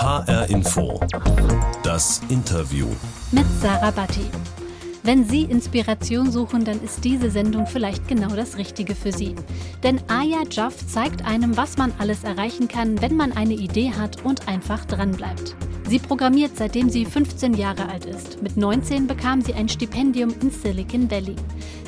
HR Info. Das Interview. Mit Sarah Batti. Wenn Sie Inspiration suchen, dann ist diese Sendung vielleicht genau das Richtige für Sie. Denn Aya Jaff zeigt einem, was man alles erreichen kann, wenn man eine Idee hat und einfach dranbleibt. Sie programmiert, seitdem sie 15 Jahre alt ist. Mit 19 bekam sie ein Stipendium in Silicon Valley.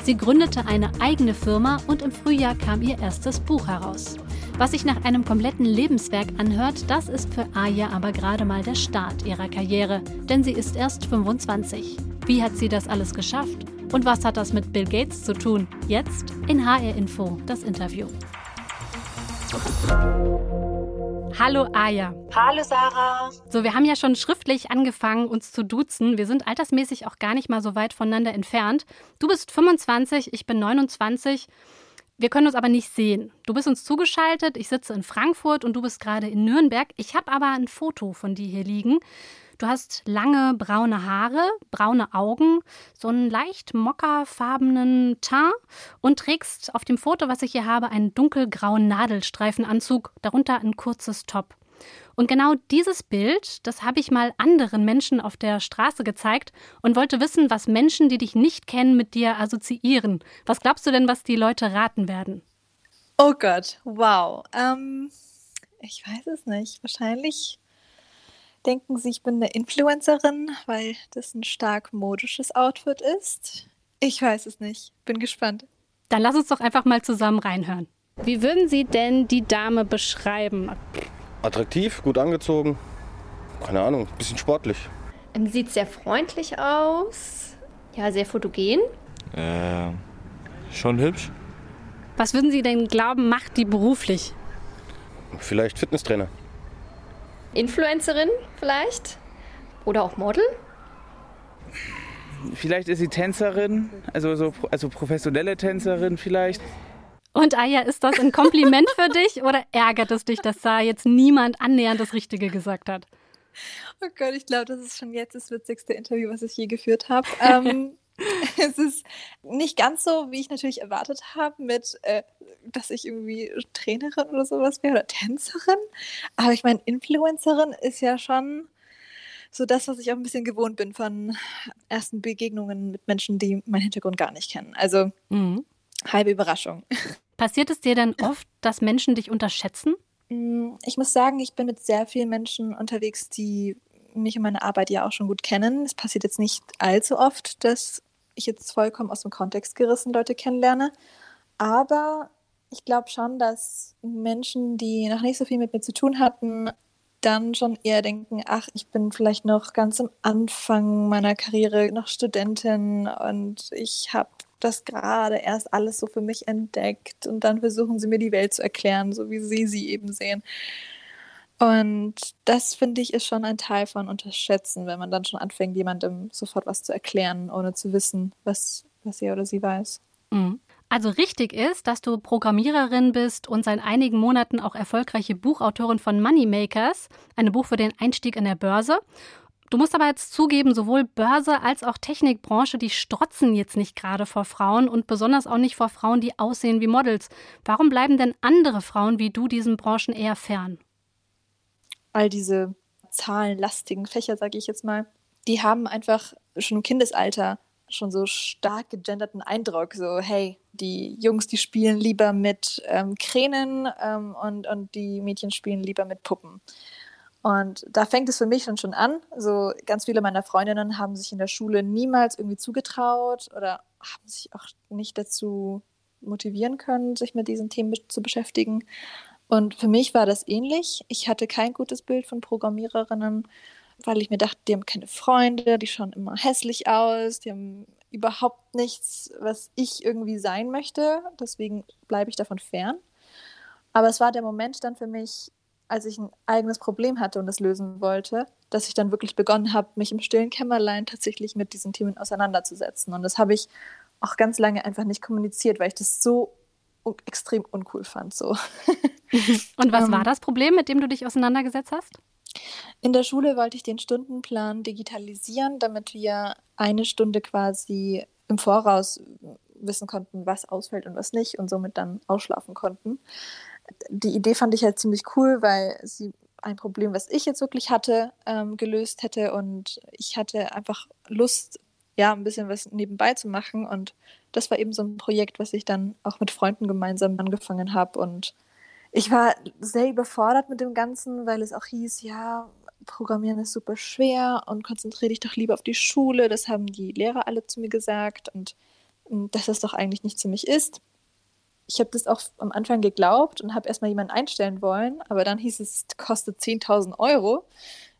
Sie gründete eine eigene Firma und im Frühjahr kam ihr erstes Buch heraus. Was sich nach einem kompletten Lebenswerk anhört, das ist für Aya aber gerade mal der Start ihrer Karriere, denn sie ist erst 25. Wie hat sie das alles geschafft? Und was hat das mit Bill Gates zu tun? Jetzt in HR Info das Interview. Hallo Aya. Hallo Sarah. So, wir haben ja schon schriftlich angefangen, uns zu duzen. Wir sind altersmäßig auch gar nicht mal so weit voneinander entfernt. Du bist 25, ich bin 29. Wir können uns aber nicht sehen. Du bist uns zugeschaltet, ich sitze in Frankfurt und du bist gerade in Nürnberg. Ich habe aber ein Foto von dir hier liegen. Du hast lange braune Haare, braune Augen, so einen leicht mockerfarbenen Teint und trägst auf dem Foto, was ich hier habe, einen dunkelgrauen Nadelstreifenanzug, darunter ein kurzes Top. Und genau dieses Bild, das habe ich mal anderen Menschen auf der Straße gezeigt und wollte wissen, was Menschen, die dich nicht kennen, mit dir assoziieren. Was glaubst du denn, was die Leute raten werden? Oh Gott, wow. Ähm, ich weiß es nicht. Wahrscheinlich denken sie, ich bin eine Influencerin, weil das ein stark modisches Outfit ist. Ich weiß es nicht. Bin gespannt. Dann lass uns doch einfach mal zusammen reinhören. Wie würden Sie denn die Dame beschreiben? Attraktiv, gut angezogen. Keine Ahnung, bisschen sportlich. Ähm, sieht sehr freundlich aus. Ja, sehr fotogen. Äh, schon hübsch. Was würden Sie denn glauben, macht die beruflich? Vielleicht Fitnesstrainer. Influencerin vielleicht? Oder auch Model? Vielleicht ist sie Tänzerin, also, so, also professionelle Tänzerin vielleicht. Und Aya, ist das ein Kompliment für dich oder ärgert es dich, dass da jetzt niemand annähernd das Richtige gesagt hat? Oh Gott, ich glaube, das ist schon jetzt das witzigste Interview, was ich je geführt habe. ähm, es ist nicht ganz so, wie ich natürlich erwartet habe, mit, äh, dass ich irgendwie Trainerin oder sowas wäre oder Tänzerin. Aber ich meine, Influencerin ist ja schon so das, was ich auch ein bisschen gewohnt bin von ersten Begegnungen mit Menschen, die meinen Hintergrund gar nicht kennen. Also mhm. halbe Überraschung. Passiert es dir denn oft, dass Menschen dich unterschätzen? Mm, ich muss sagen, ich bin mit sehr vielen Menschen unterwegs, die mich und meine Arbeit ja auch schon gut kennen. Es passiert jetzt nicht allzu oft, dass ich jetzt vollkommen aus dem Kontext gerissen Leute kennenlerne. Aber ich glaube schon, dass Menschen, die noch nicht so viel mit mir zu tun hatten, dann schon eher denken, ach, ich bin vielleicht noch ganz am Anfang meiner Karriere, noch Studentin und ich habe das gerade erst alles so für mich entdeckt und dann versuchen sie mir die Welt zu erklären, so wie sie sie eben sehen. Und das finde ich ist schon ein Teil von Unterschätzen, wenn man dann schon anfängt, jemandem sofort was zu erklären, ohne zu wissen, was, was er oder sie weiß. Mhm. Also richtig ist, dass du Programmiererin bist und seit einigen Monaten auch erfolgreiche Buchautorin von Moneymakers, einem Buch für den Einstieg in der Börse. Du musst aber jetzt zugeben, sowohl Börse als auch Technikbranche, die strotzen jetzt nicht gerade vor Frauen und besonders auch nicht vor Frauen, die aussehen wie Models. Warum bleiben denn andere Frauen wie du diesen Branchen eher fern? All diese zahlenlastigen Fächer, sage ich jetzt mal, die haben einfach schon im Kindesalter schon so stark gegenderten Eindruck. So, hey, die Jungs, die spielen lieber mit ähm, Kränen ähm, und, und die Mädchen spielen lieber mit Puppen. Und da fängt es für mich dann schon an. So ganz viele meiner Freundinnen haben sich in der Schule niemals irgendwie zugetraut oder haben sich auch nicht dazu motivieren können, sich mit diesen Themen zu beschäftigen. Und für mich war das ähnlich. Ich hatte kein gutes Bild von Programmiererinnen, weil ich mir dachte, die haben keine Freunde, die schauen immer hässlich aus, die haben überhaupt nichts, was ich irgendwie sein möchte. Deswegen bleibe ich davon fern. Aber es war der Moment dann für mich, als ich ein eigenes Problem hatte und es lösen wollte, dass ich dann wirklich begonnen habe, mich im stillen Kämmerlein tatsächlich mit diesen Themen auseinanderzusetzen. Und das habe ich auch ganz lange einfach nicht kommuniziert, weil ich das so extrem uncool fand. So. Und was war ähm. das Problem, mit dem du dich auseinandergesetzt hast? In der Schule wollte ich den Stundenplan digitalisieren, damit wir eine Stunde quasi im Voraus wissen konnten, was ausfällt und was nicht und somit dann ausschlafen konnten die Idee fand ich halt ziemlich cool, weil sie ein Problem, was ich jetzt wirklich hatte, ähm, gelöst hätte. Und ich hatte einfach Lust, ja, ein bisschen was nebenbei zu machen. Und das war eben so ein Projekt, was ich dann auch mit Freunden gemeinsam angefangen habe. Und ich war sehr überfordert mit dem Ganzen, weil es auch hieß, ja, Programmieren ist super schwer und konzentriere dich doch lieber auf die Schule. Das haben die Lehrer alle zu mir gesagt und, und dass das doch eigentlich nicht für mich ist. Ich habe das auch am Anfang geglaubt und habe erstmal jemanden einstellen wollen, aber dann hieß es, kostet 10.000 Euro.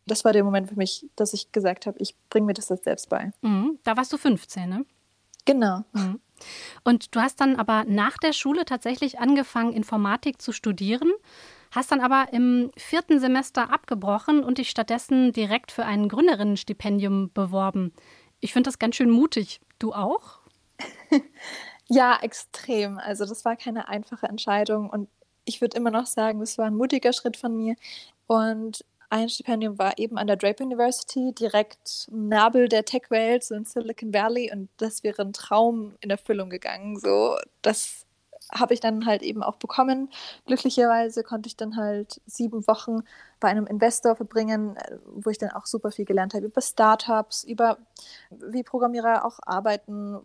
Das war der Moment für mich, dass ich gesagt habe, ich bringe mir das jetzt selbst bei. Mhm, da warst du 15, ne? Genau. Mhm. Und du hast dann aber nach der Schule tatsächlich angefangen, Informatik zu studieren, hast dann aber im vierten Semester abgebrochen und dich stattdessen direkt für ein Gründerinnenstipendium beworben. Ich finde das ganz schön mutig. Du auch? Ja, extrem. Also das war keine einfache Entscheidung und ich würde immer noch sagen, das war ein mutiger Schritt von mir. Und ein Stipendium war eben an der Draper University, direkt im Nabel der Tech-Welt, so in Silicon Valley. Und das wäre ein Traum in Erfüllung gegangen. So, das habe ich dann halt eben auch bekommen. Glücklicherweise konnte ich dann halt sieben Wochen bei einem Investor verbringen, äh, wo ich dann auch super viel gelernt habe über Startups, über wie Programmierer auch arbeiten,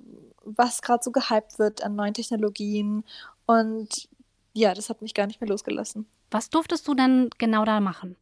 was gerade so gehypt wird an neuen Technologien. Und ja, das hat mich gar nicht mehr losgelassen. Was durftest du denn genau da machen?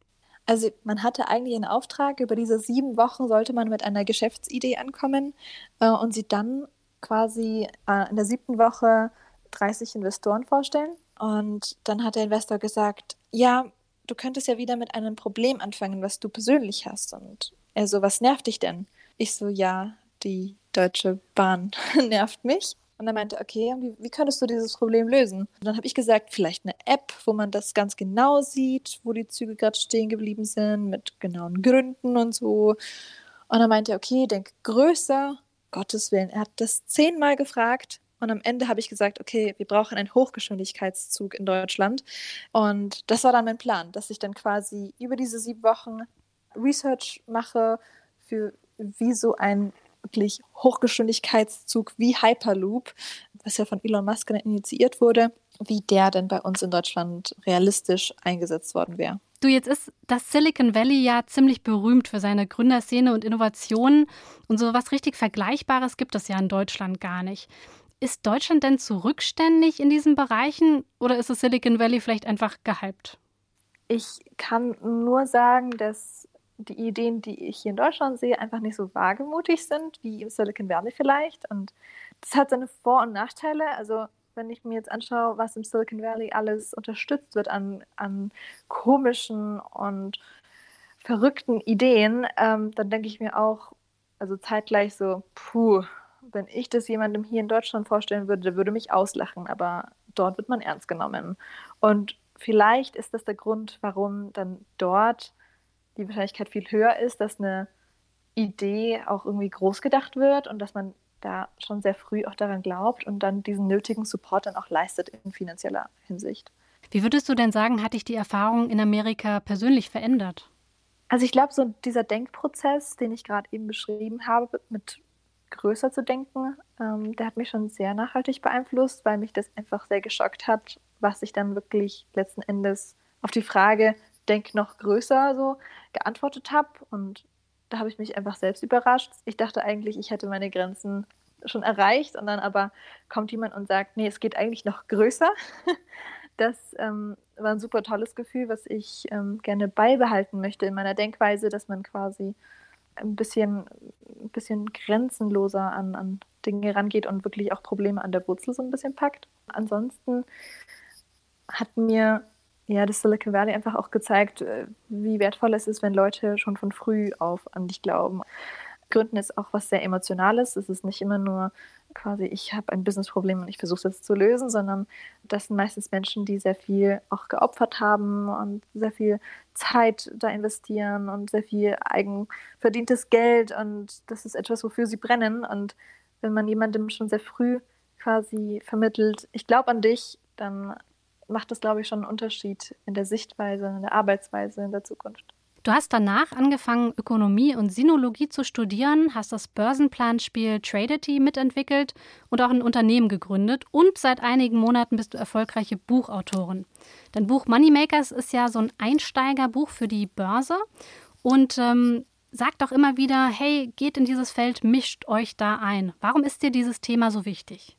Also man hatte eigentlich einen Auftrag, über diese sieben Wochen sollte man mit einer Geschäftsidee ankommen äh, und sie dann quasi äh, in der siebten Woche 30 Investoren vorstellen. Und dann hat der Investor gesagt, ja, du könntest ja wieder mit einem Problem anfangen, was du persönlich hast. Und er so, was nervt dich denn? Ich so, ja, die Deutsche Bahn nervt mich. Und er meinte, okay, wie, wie könntest du dieses Problem lösen? Und dann habe ich gesagt, vielleicht eine App, wo man das ganz genau sieht, wo die Züge gerade stehen geblieben sind, mit genauen Gründen und so. Und er meinte, okay, denk größer. Gottes Willen, er hat das zehnmal gefragt. Und am Ende habe ich gesagt, okay, wir brauchen einen Hochgeschwindigkeitszug in Deutschland. Und das war dann mein Plan, dass ich dann quasi über diese sieben Wochen Research mache für wie so ein wirklich Hochgeschwindigkeitszug wie Hyperloop, was ja von Elon Musk initiiert wurde, wie der denn bei uns in Deutschland realistisch eingesetzt worden wäre. Du, jetzt ist das Silicon Valley ja ziemlich berühmt für seine Gründerszene und Innovationen. Und so was richtig Vergleichbares gibt es ja in Deutschland gar nicht. Ist Deutschland denn zurückständig in diesen Bereichen oder ist das Silicon Valley vielleicht einfach gehypt? Ich kann nur sagen, dass die Ideen, die ich hier in Deutschland sehe, einfach nicht so wagemutig sind wie im Silicon Valley vielleicht. Und das hat seine Vor- und Nachteile. Also wenn ich mir jetzt anschaue, was im Silicon Valley alles unterstützt wird an, an komischen und verrückten Ideen, ähm, dann denke ich mir auch, also zeitgleich so, puh, wenn ich das jemandem hier in Deutschland vorstellen würde, der würde mich auslachen, aber dort wird man ernst genommen. Und vielleicht ist das der Grund, warum dann dort die Wahrscheinlichkeit viel höher ist, dass eine Idee auch irgendwie groß gedacht wird und dass man da schon sehr früh auch daran glaubt und dann diesen nötigen Support dann auch leistet in finanzieller Hinsicht. Wie würdest du denn sagen, hat dich die Erfahrung in Amerika persönlich verändert? Also ich glaube, so dieser Denkprozess, den ich gerade eben beschrieben habe, mit größer zu denken, ähm, der hat mich schon sehr nachhaltig beeinflusst, weil mich das einfach sehr geschockt hat, was ich dann wirklich letzten Endes auf die Frage, denk noch größer, so geantwortet habe. Und da habe ich mich einfach selbst überrascht. Ich dachte eigentlich, ich hätte meine Grenzen schon erreicht und dann aber kommt jemand und sagt, nee, es geht eigentlich noch größer. Das ähm, war ein super tolles Gefühl, was ich ähm, gerne beibehalten möchte in meiner Denkweise, dass man quasi ein bisschen, ein bisschen grenzenloser an, an Dinge rangeht und wirklich auch Probleme an der Wurzel so ein bisschen packt. Ansonsten hat mir ja das Silicon Valley einfach auch gezeigt, äh, wie wertvoll es ist, wenn Leute schon von früh auf an dich glauben. Gründen ist auch was sehr Emotionales. Es ist nicht immer nur quasi, ich habe ein Businessproblem und ich versuche es zu lösen, sondern das sind meistens Menschen, die sehr viel auch geopfert haben und sehr viel Zeit da investieren und sehr viel eigenverdientes Geld und das ist etwas, wofür sie brennen. Und wenn man jemandem schon sehr früh quasi vermittelt, ich glaube an dich, dann macht das, glaube ich, schon einen Unterschied in der Sichtweise, in der Arbeitsweise in der Zukunft. Du hast danach angefangen, Ökonomie und Sinologie zu studieren, hast das Börsenplanspiel Tradity mitentwickelt und auch ein Unternehmen gegründet und seit einigen Monaten bist du erfolgreiche Buchautorin. Dein Buch Moneymakers ist ja so ein Einsteigerbuch für die Börse und ähm, sagt auch immer wieder, hey, geht in dieses Feld, mischt euch da ein. Warum ist dir dieses Thema so wichtig?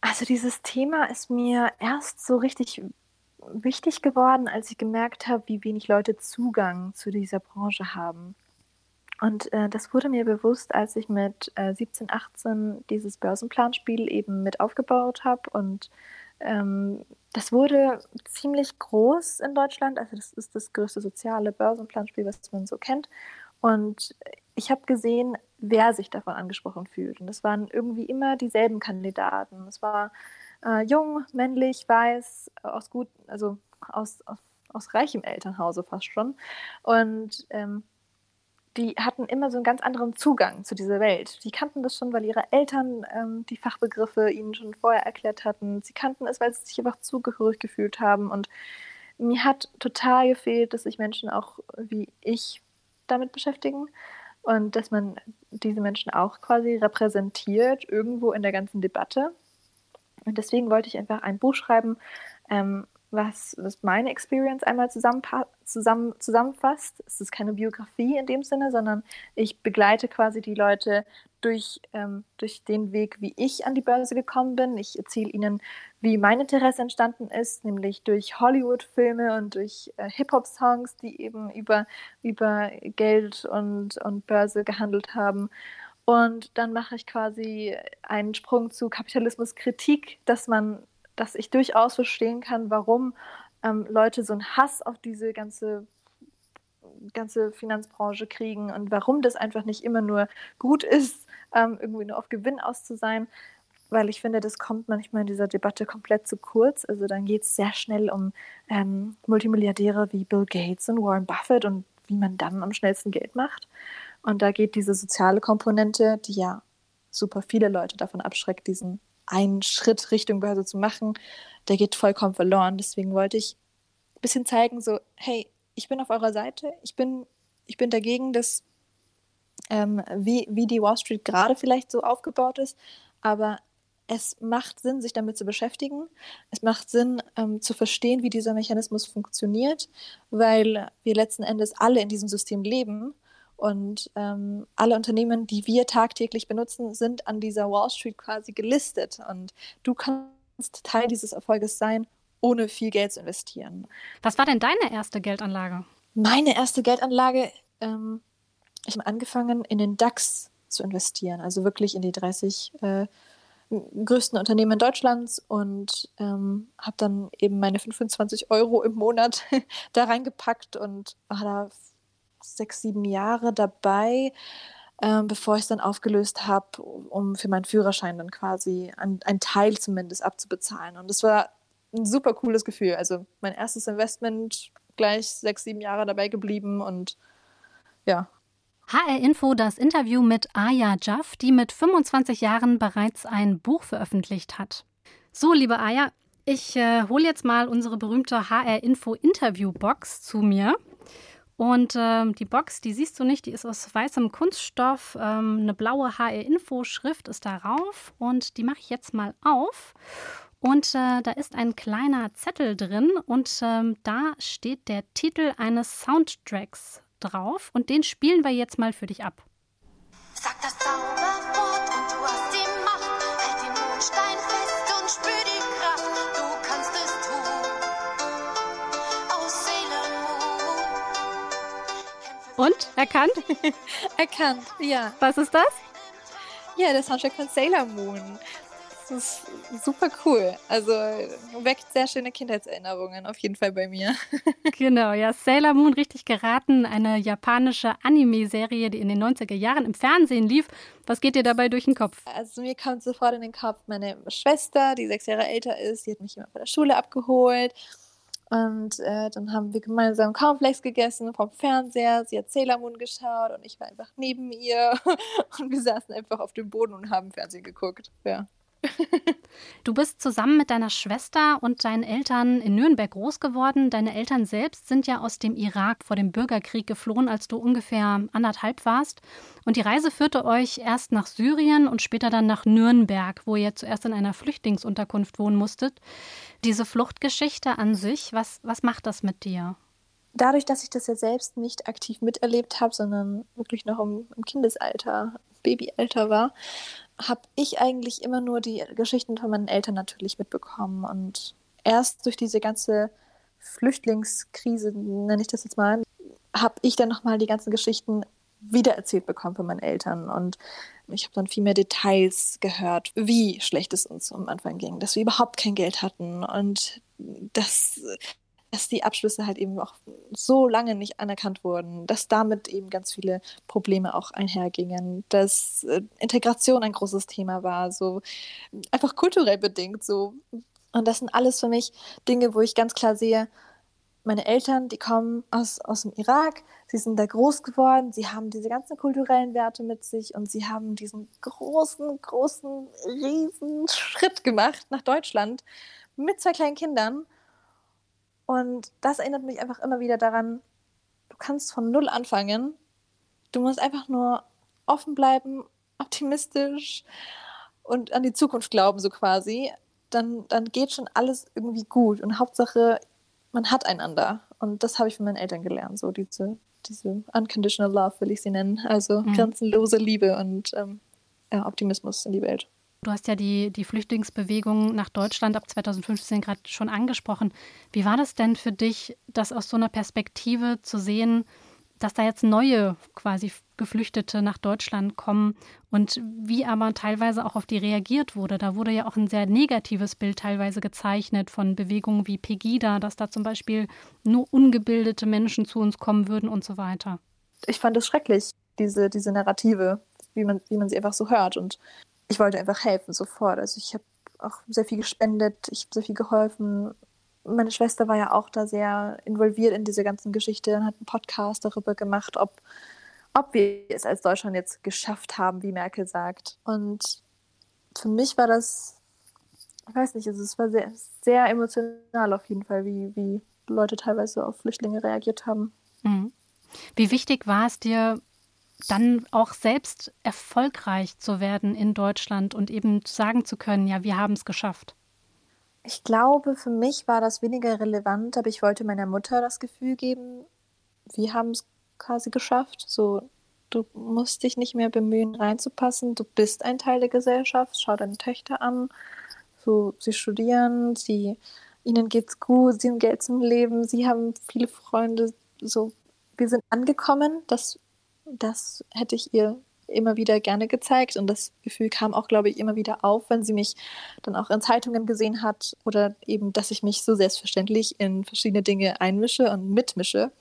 Also dieses Thema ist mir erst so richtig wichtig geworden, als ich gemerkt habe, wie wenig Leute Zugang zu dieser Branche haben. Und äh, das wurde mir bewusst, als ich mit äh, 17, 18 dieses Börsenplanspiel eben mit aufgebaut habe. Und ähm, das wurde ziemlich groß in Deutschland. Also das ist das größte soziale Börsenplanspiel, was man so kennt. Und ich habe gesehen, wer sich davon angesprochen fühlt. Und es waren irgendwie immer dieselben Kandidaten. Es war äh, jung, männlich, weiß, aus gut, also aus, aus, aus reichem Elternhause fast schon. Und ähm, die hatten immer so einen ganz anderen Zugang zu dieser Welt. Die kannten das schon, weil ihre Eltern ähm, die Fachbegriffe ihnen schon vorher erklärt hatten. Sie kannten es, weil sie sich einfach zugehörig gefühlt haben. Und mir hat total gefehlt, dass sich Menschen auch wie ich damit beschäftigen und dass man diese Menschen auch quasi repräsentiert irgendwo in der ganzen Debatte. Und deswegen wollte ich einfach ein Buch schreiben, ähm, was, was meine Experience einmal zusammen, zusammen, zusammenfasst. Es ist keine Biografie in dem Sinne, sondern ich begleite quasi die Leute durch, ähm, durch den Weg, wie ich an die Börse gekommen bin. Ich erzähle ihnen, wie mein Interesse entstanden ist, nämlich durch Hollywood-Filme und durch äh, Hip-Hop-Songs, die eben über, über Geld und, und Börse gehandelt haben. Und dann mache ich quasi einen Sprung zu Kapitalismuskritik, dass man, dass ich durchaus verstehen kann, warum ähm, Leute so einen Hass auf diese ganze ganze Finanzbranche kriegen und warum das einfach nicht immer nur gut ist, ähm, irgendwie nur auf Gewinn aus zu sein, weil ich finde, das kommt manchmal in dieser Debatte komplett zu kurz. Also dann geht es sehr schnell um ähm, Multimilliardäre wie Bill Gates und Warren Buffett und wie man dann am schnellsten Geld macht. Und da geht diese soziale Komponente, die ja super viele Leute davon abschreckt, diesen einen Schritt Richtung Börse zu machen, der geht vollkommen verloren. Deswegen wollte ich ein bisschen zeigen, so, hey, ich bin auf eurer Seite, ich bin, ich bin dagegen, dass ähm, wie, wie die Wall Street gerade vielleicht so aufgebaut ist, aber es macht Sinn, sich damit zu beschäftigen. Es macht Sinn, ähm, zu verstehen, wie dieser Mechanismus funktioniert, weil wir letzten Endes alle in diesem System leben und ähm, alle Unternehmen, die wir tagtäglich benutzen, sind an dieser Wall Street quasi gelistet. Und du kannst Teil dieses Erfolges sein, ohne viel Geld zu investieren. Was war denn deine erste Geldanlage? Meine erste Geldanlage, ähm, ich habe angefangen, in den DAX zu investieren, also wirklich in die 30 äh, größten Unternehmen Deutschlands und ähm, habe dann eben meine 25 Euro im Monat da reingepackt und war da sechs, sieben Jahre dabei, ähm, bevor ich es dann aufgelöst habe, um für meinen Führerschein dann quasi einen Teil zumindest abzubezahlen. Und das war ein super cooles Gefühl. Also mein erstes Investment, gleich sechs, sieben Jahre dabei geblieben und ja. HR Info das Interview mit Aya Jaff, die mit 25 Jahren bereits ein Buch veröffentlicht hat. So, liebe Aya, ich äh, hole jetzt mal unsere berühmte HR Info Interview Box zu mir. Und äh, die Box, die siehst du nicht, die ist aus weißem Kunststoff. Ähm, eine blaue HR-Info-Schrift ist darauf und die mache ich jetzt mal auf. Und äh, da ist ein kleiner Zettel drin und ähm, da steht der Titel eines Soundtracks drauf und den spielen wir jetzt mal für dich ab. Sag das Zauberwort Und? Erkannt? Erkannt, ja. Was ist das? Ja, der Soundtrack von Sailor Moon. Das ist super cool. Also weckt sehr schöne Kindheitserinnerungen, auf jeden Fall bei mir. genau, ja. Sailor Moon, richtig geraten. Eine japanische Anime-Serie, die in den 90er Jahren im Fernsehen lief. Was geht dir dabei durch den Kopf? Also mir kommt sofort in den Kopf meine Schwester, die sechs Jahre älter ist. Die hat mich immer von der Schule abgeholt. Und äh, dann haben wir gemeinsam Cornflakes gegessen vom Fernseher. Sie hat Sailor Moon geschaut und ich war einfach neben ihr. Und wir saßen einfach auf dem Boden und haben Fernsehen geguckt. Ja. Du bist zusammen mit deiner Schwester und deinen Eltern in Nürnberg groß geworden. Deine Eltern selbst sind ja aus dem Irak vor dem Bürgerkrieg geflohen, als du ungefähr anderthalb warst. Und die Reise führte euch erst nach Syrien und später dann nach Nürnberg, wo ihr zuerst in einer Flüchtlingsunterkunft wohnen musstet. Diese Fluchtgeschichte an sich, was, was macht das mit dir? Dadurch, dass ich das ja selbst nicht aktiv miterlebt habe, sondern wirklich noch im, im Kindesalter, Babyalter war, habe ich eigentlich immer nur die Geschichten von meinen Eltern natürlich mitbekommen. Und erst durch diese ganze Flüchtlingskrise, nenne ich das jetzt mal, habe ich dann nochmal die ganzen Geschichten wiedererzählt bekommen von meinen Eltern. Und ich habe dann viel mehr Details gehört, wie schlecht es uns am Anfang ging, dass wir überhaupt kein Geld hatten und dass dass die Abschlüsse halt eben auch so lange nicht anerkannt wurden, dass damit eben ganz viele Probleme auch einhergingen, dass äh, Integration ein großes Thema war, so einfach kulturell bedingt so. Und das sind alles für mich Dinge, wo ich ganz klar sehe, meine Eltern, die kommen aus, aus dem Irak, sie sind da groß geworden, sie haben diese ganzen kulturellen Werte mit sich und sie haben diesen großen, großen, riesen Schritt gemacht nach Deutschland mit zwei kleinen Kindern und das erinnert mich einfach immer wieder daran, du kannst von Null anfangen. Du musst einfach nur offen bleiben, optimistisch und an die Zukunft glauben, so quasi. Dann, dann geht schon alles irgendwie gut. Und Hauptsache, man hat einander. Und das habe ich von meinen Eltern gelernt, so diese, diese unconditional love, will ich sie nennen. Also mhm. grenzenlose Liebe und ähm, ja, Optimismus in die Welt. Du hast ja die, die Flüchtlingsbewegung nach Deutschland ab 2015 gerade schon angesprochen. Wie war das denn für dich, das aus so einer Perspektive zu sehen, dass da jetzt neue quasi Geflüchtete nach Deutschland kommen und wie aber teilweise auch auf die reagiert wurde. Da wurde ja auch ein sehr negatives Bild teilweise gezeichnet von Bewegungen wie Pegida, dass da zum Beispiel nur ungebildete Menschen zu uns kommen würden und so weiter. Ich fand es schrecklich, diese, diese Narrative, wie man, wie man sie einfach so hört. Und ich wollte einfach helfen, sofort. Also ich habe auch sehr viel gespendet, ich habe sehr viel geholfen. Meine Schwester war ja auch da sehr involviert in diese ganzen Geschichte und hat einen Podcast darüber gemacht, ob, ob wir es als Deutschland jetzt geschafft haben, wie Merkel sagt. Und für mich war das, ich weiß nicht, also es war sehr, sehr emotional auf jeden Fall, wie, wie Leute teilweise auf Flüchtlinge reagiert haben. Mhm. Wie wichtig war es dir, dann auch selbst erfolgreich zu werden in Deutschland und eben sagen zu können, ja, wir haben es geschafft? Ich glaube, für mich war das weniger relevant, aber ich wollte meiner Mutter das Gefühl geben, wir haben es quasi geschafft. So, du musst dich nicht mehr bemühen, reinzupassen. Du bist ein Teil der Gesellschaft. Schau deine Töchter an. So, sie studieren, sie, ihnen geht's gut, sie haben Geld zum Leben, sie haben viele Freunde. So, wir sind angekommen. Das das hätte ich ihr immer wieder gerne gezeigt und das Gefühl kam auch, glaube ich, immer wieder auf, wenn sie mich dann auch in Zeitungen gesehen hat oder eben, dass ich mich so selbstverständlich in verschiedene Dinge einmische und mitmische.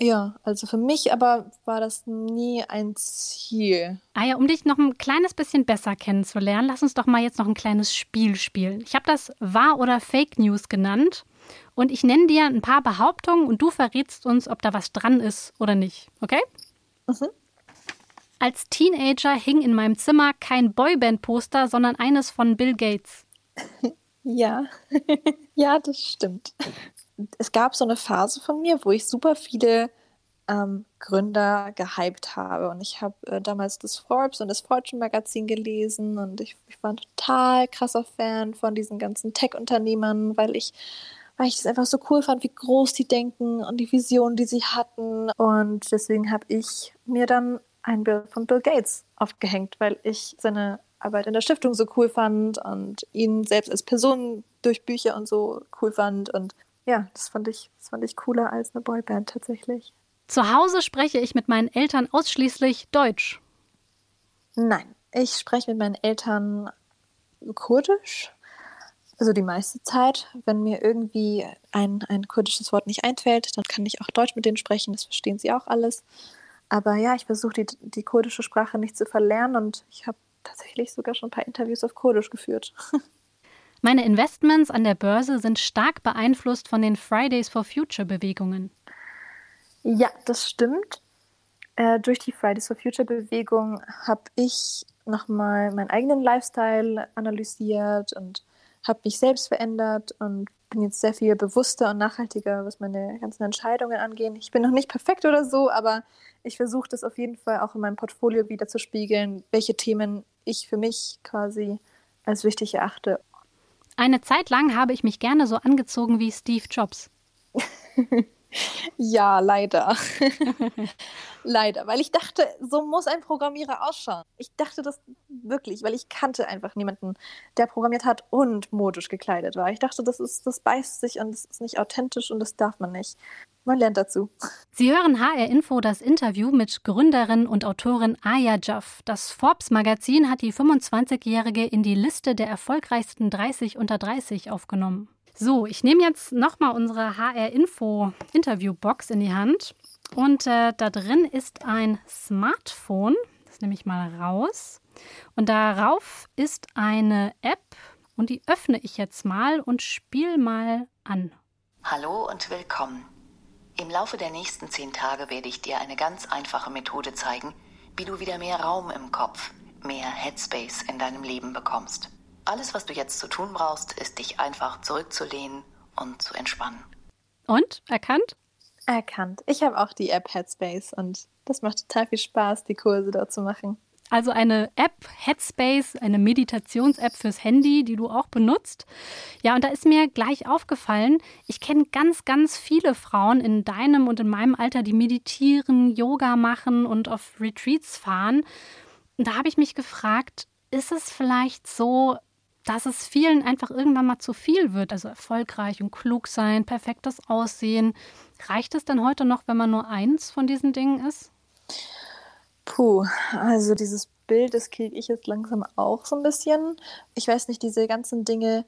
Ja, also für mich aber war das nie ein Ziel. Ah ja, um dich noch ein kleines bisschen besser kennenzulernen, lass uns doch mal jetzt noch ein kleines Spiel spielen. Ich habe das Wahr oder Fake News genannt und ich nenne dir ein paar Behauptungen und du verrätst uns, ob da was dran ist oder nicht. Okay? Mhm. Als Teenager hing in meinem Zimmer kein Boyband-Poster, sondern eines von Bill Gates. Ja, ja, das stimmt. Es gab so eine Phase von mir, wo ich super viele ähm, Gründer gehypt habe. Und ich habe äh, damals das Forbes und das Fortune Magazin gelesen und ich, ich war ein total krasser Fan von diesen ganzen Tech-Unternehmern, weil ich weil ich es einfach so cool fand, wie groß die denken und die Vision, die sie hatten. Und deswegen habe ich mir dann ein Bild von Bill Gates aufgehängt, weil ich seine Arbeit in der Stiftung so cool fand und ihn selbst als Person durch Bücher und so cool fand. Und ja, das fand ich, das fand ich cooler als eine Boyband tatsächlich. Zu Hause spreche ich mit meinen Eltern ausschließlich Deutsch. Nein, ich spreche mit meinen Eltern Kurdisch also die meiste Zeit, wenn mir irgendwie ein, ein kurdisches Wort nicht einfällt, dann kann ich auch Deutsch mit denen sprechen, das verstehen sie auch alles. Aber ja, ich versuche die, die kurdische Sprache nicht zu verlernen und ich habe tatsächlich sogar schon ein paar Interviews auf Kurdisch geführt. Meine Investments an der Börse sind stark beeinflusst von den Fridays for Future Bewegungen. Ja, das stimmt. Äh, durch die Fridays for Future Bewegung habe ich nochmal meinen eigenen Lifestyle analysiert und habe mich selbst verändert und bin jetzt sehr viel bewusster und nachhaltiger, was meine ganzen Entscheidungen angeht. Ich bin noch nicht perfekt oder so, aber ich versuche das auf jeden Fall auch in meinem Portfolio wieder zu spiegeln, welche Themen ich für mich quasi als wichtig erachte. Eine Zeit lang habe ich mich gerne so angezogen wie Steve Jobs. ja, leider. leider, weil ich dachte, so muss ein Programmierer ausschauen. Ich dachte das wirklich, weil ich kannte einfach niemanden, der programmiert hat und modisch gekleidet war. Ich dachte, das ist, das beißt sich und das ist nicht authentisch und das darf man nicht. Man lernt dazu. Sie hören HR Info das Interview mit Gründerin und Autorin Aya Jaff. Das Forbes Magazin hat die 25-Jährige in die Liste der erfolgreichsten 30 unter 30 aufgenommen. So, ich nehme jetzt nochmal unsere HR Info Interviewbox in die Hand und äh, da drin ist ein Smartphone. Das nehme ich mal raus. Und darauf ist eine App und die öffne ich jetzt mal und spiele mal an. Hallo und willkommen. Im Laufe der nächsten zehn Tage werde ich dir eine ganz einfache Methode zeigen, wie du wieder mehr Raum im Kopf, mehr Headspace in deinem Leben bekommst. Alles, was du jetzt zu tun brauchst, ist dich einfach zurückzulehnen und zu entspannen. Und? Erkannt? Erkannt. Ich habe auch die App Headspace und das macht total viel Spaß, die Kurse dort zu machen. Also eine App, Headspace, eine Meditations-App fürs Handy, die du auch benutzt. Ja, und da ist mir gleich aufgefallen, ich kenne ganz, ganz viele Frauen in deinem und in meinem Alter, die meditieren, Yoga machen und auf Retreats fahren. Und da habe ich mich gefragt, ist es vielleicht so, dass es vielen einfach irgendwann mal zu viel wird. Also erfolgreich und klug sein, perfektes Aussehen. Reicht es dann heute noch, wenn man nur eins von diesen Dingen ist? Puh, also dieses Bild, das kriege ich jetzt langsam auch so ein bisschen. Ich weiß nicht, diese ganzen Dinge,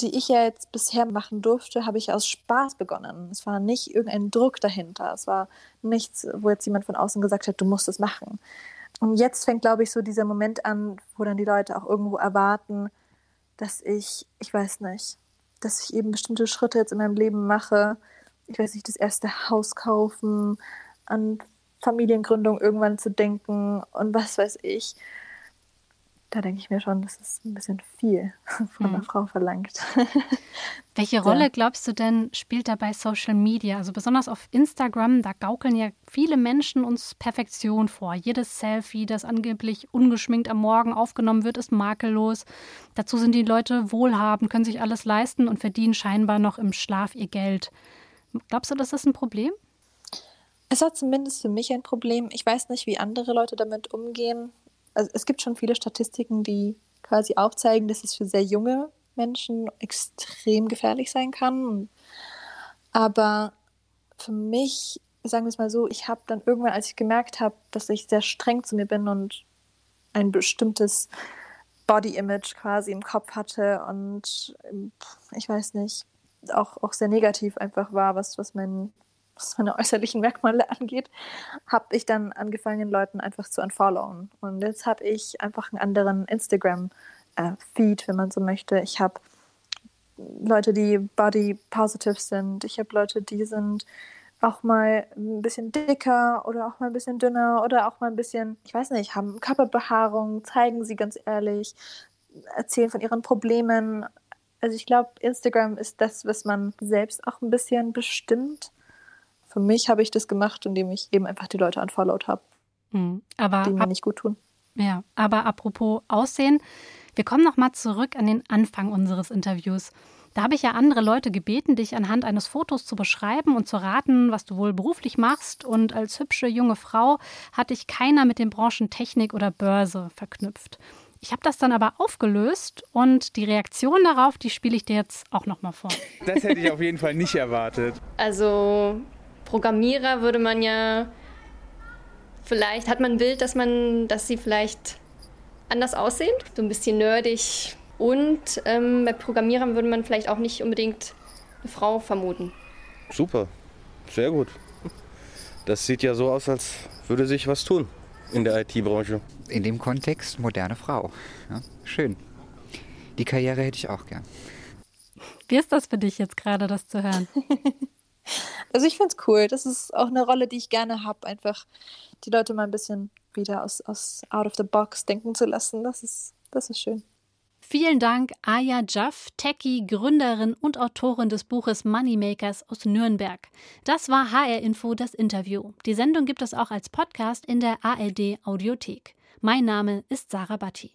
die ich ja jetzt bisher machen durfte, habe ich aus Spaß begonnen. Es war nicht irgendein Druck dahinter. Es war nichts, wo jetzt jemand von außen gesagt hat, du musst es machen. Und jetzt fängt, glaube ich, so dieser Moment an, wo dann die Leute auch irgendwo erwarten, dass ich, ich weiß nicht, dass ich eben bestimmte Schritte jetzt in meinem Leben mache. Ich weiß nicht, das erste Haus kaufen, an Familiengründung irgendwann zu denken und was weiß ich da denke ich mir schon, das ist ein bisschen viel von einer mhm. Frau verlangt. Welche Rolle ja. glaubst du denn spielt dabei Social Media? Also besonders auf Instagram, da gaukeln ja viele Menschen uns Perfektion vor. Jedes Selfie, das angeblich ungeschminkt am Morgen aufgenommen wird, ist makellos. Dazu sind die Leute wohlhabend, können sich alles leisten und verdienen scheinbar noch im Schlaf ihr Geld. Glaubst du, das ist ein Problem? Es war zumindest für mich ein Problem. Ich weiß nicht, wie andere Leute damit umgehen also es gibt schon viele Statistiken, die quasi aufzeigen, dass es für sehr junge Menschen extrem gefährlich sein kann. Aber für mich, sagen wir es mal so, ich habe dann irgendwann, als ich gemerkt habe, dass ich sehr streng zu mir bin und ein bestimmtes Body-Image quasi im Kopf hatte und ich weiß nicht, auch, auch sehr negativ einfach war, was, was mein was meine äußerlichen Merkmale angeht, habe ich dann angefangen, Leuten einfach zu unfollowen. Und jetzt habe ich einfach einen anderen Instagram-Feed, äh, wenn man so möchte. Ich habe Leute, die body positive sind. Ich habe Leute, die sind auch mal ein bisschen dicker oder auch mal ein bisschen dünner oder auch mal ein bisschen, ich weiß nicht, haben Körperbehaarung, zeigen sie ganz ehrlich, erzählen von ihren Problemen. Also ich glaube, Instagram ist das, was man selbst auch ein bisschen bestimmt für mich habe ich das gemacht, indem ich eben einfach die Leute unfollowed habe, mhm. die mir nicht gut tun. Ja, aber apropos Aussehen, wir kommen nochmal zurück an den Anfang unseres Interviews. Da habe ich ja andere Leute gebeten, dich anhand eines Fotos zu beschreiben und zu raten, was du wohl beruflich machst. Und als hübsche junge Frau hatte ich keiner mit den Branchen Technik oder Börse verknüpft. Ich habe das dann aber aufgelöst und die Reaktion darauf, die spiele ich dir jetzt auch nochmal vor. Das hätte ich auf jeden Fall nicht erwartet. Also Programmierer würde man ja vielleicht hat man ein Bild, dass man, dass sie vielleicht anders aussehen, so ein bisschen nerdig. Und ähm, bei Programmierern würde man vielleicht auch nicht unbedingt eine Frau vermuten. Super, sehr gut. Das sieht ja so aus, als würde sich was tun in der IT-Branche. In dem Kontext moderne Frau. Ja, schön. Die Karriere hätte ich auch gern. Wie ist das für dich jetzt gerade, das zu hören? Also ich finde es cool. Das ist auch eine Rolle, die ich gerne habe, einfach die Leute mal ein bisschen wieder aus, aus out of the box denken zu lassen. Das ist, das ist schön. Vielen Dank, Aya Jaff, Techie, Gründerin und Autorin des Buches Moneymakers aus Nürnberg. Das war HR Info, das Interview. Die Sendung gibt es auch als Podcast in der ARD Audiothek. Mein Name ist Sarah Batti.